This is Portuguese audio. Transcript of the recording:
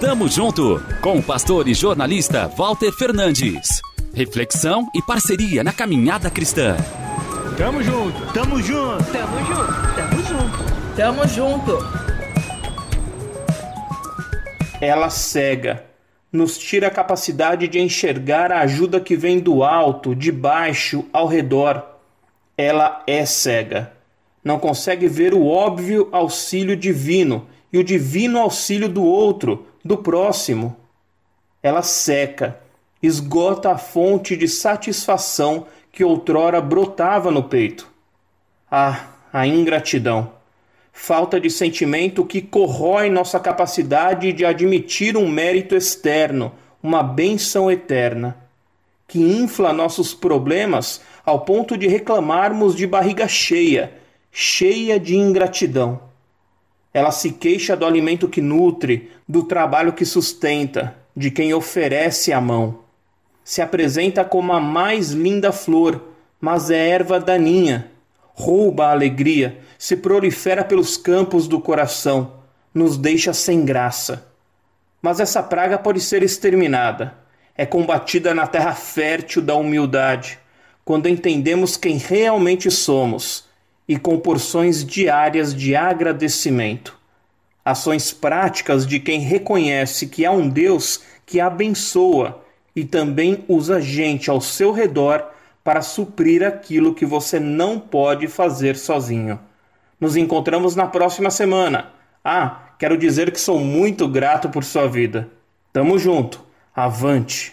Tamo junto com o pastor e jornalista Walter Fernandes. Reflexão e parceria na caminhada cristã. Tamo junto, tamo junto, tamo junto, tamo junto, tamo junto. Ela cega, nos tira a capacidade de enxergar a ajuda que vem do alto, de baixo, ao redor. Ela é cega. Não consegue ver o óbvio auxílio divino e o divino auxílio do outro, do próximo. Ela seca, esgota a fonte de satisfação que outrora brotava no peito. Ah, a ingratidão! Falta de sentimento que corrói nossa capacidade de admitir um mérito externo, uma bênção eterna, que infla nossos problemas ao ponto de reclamarmos de barriga cheia, cheia de ingratidão. Ela se queixa do alimento que nutre, do trabalho que sustenta, de quem oferece a mão. Se apresenta como a mais linda flor, mas é erva daninha. Rouba a alegria, se prolifera pelos campos do coração, nos deixa sem graça. Mas essa praga pode ser exterminada. É combatida na terra fértil da humildade, quando entendemos quem realmente somos e com porções diárias de agradecimento. Ações práticas de quem reconhece que há um Deus que abençoa e também usa gente ao seu redor para suprir aquilo que você não pode fazer sozinho. Nos encontramos na próxima semana. Ah, quero dizer que sou muito grato por sua vida. Tamo junto. Avante.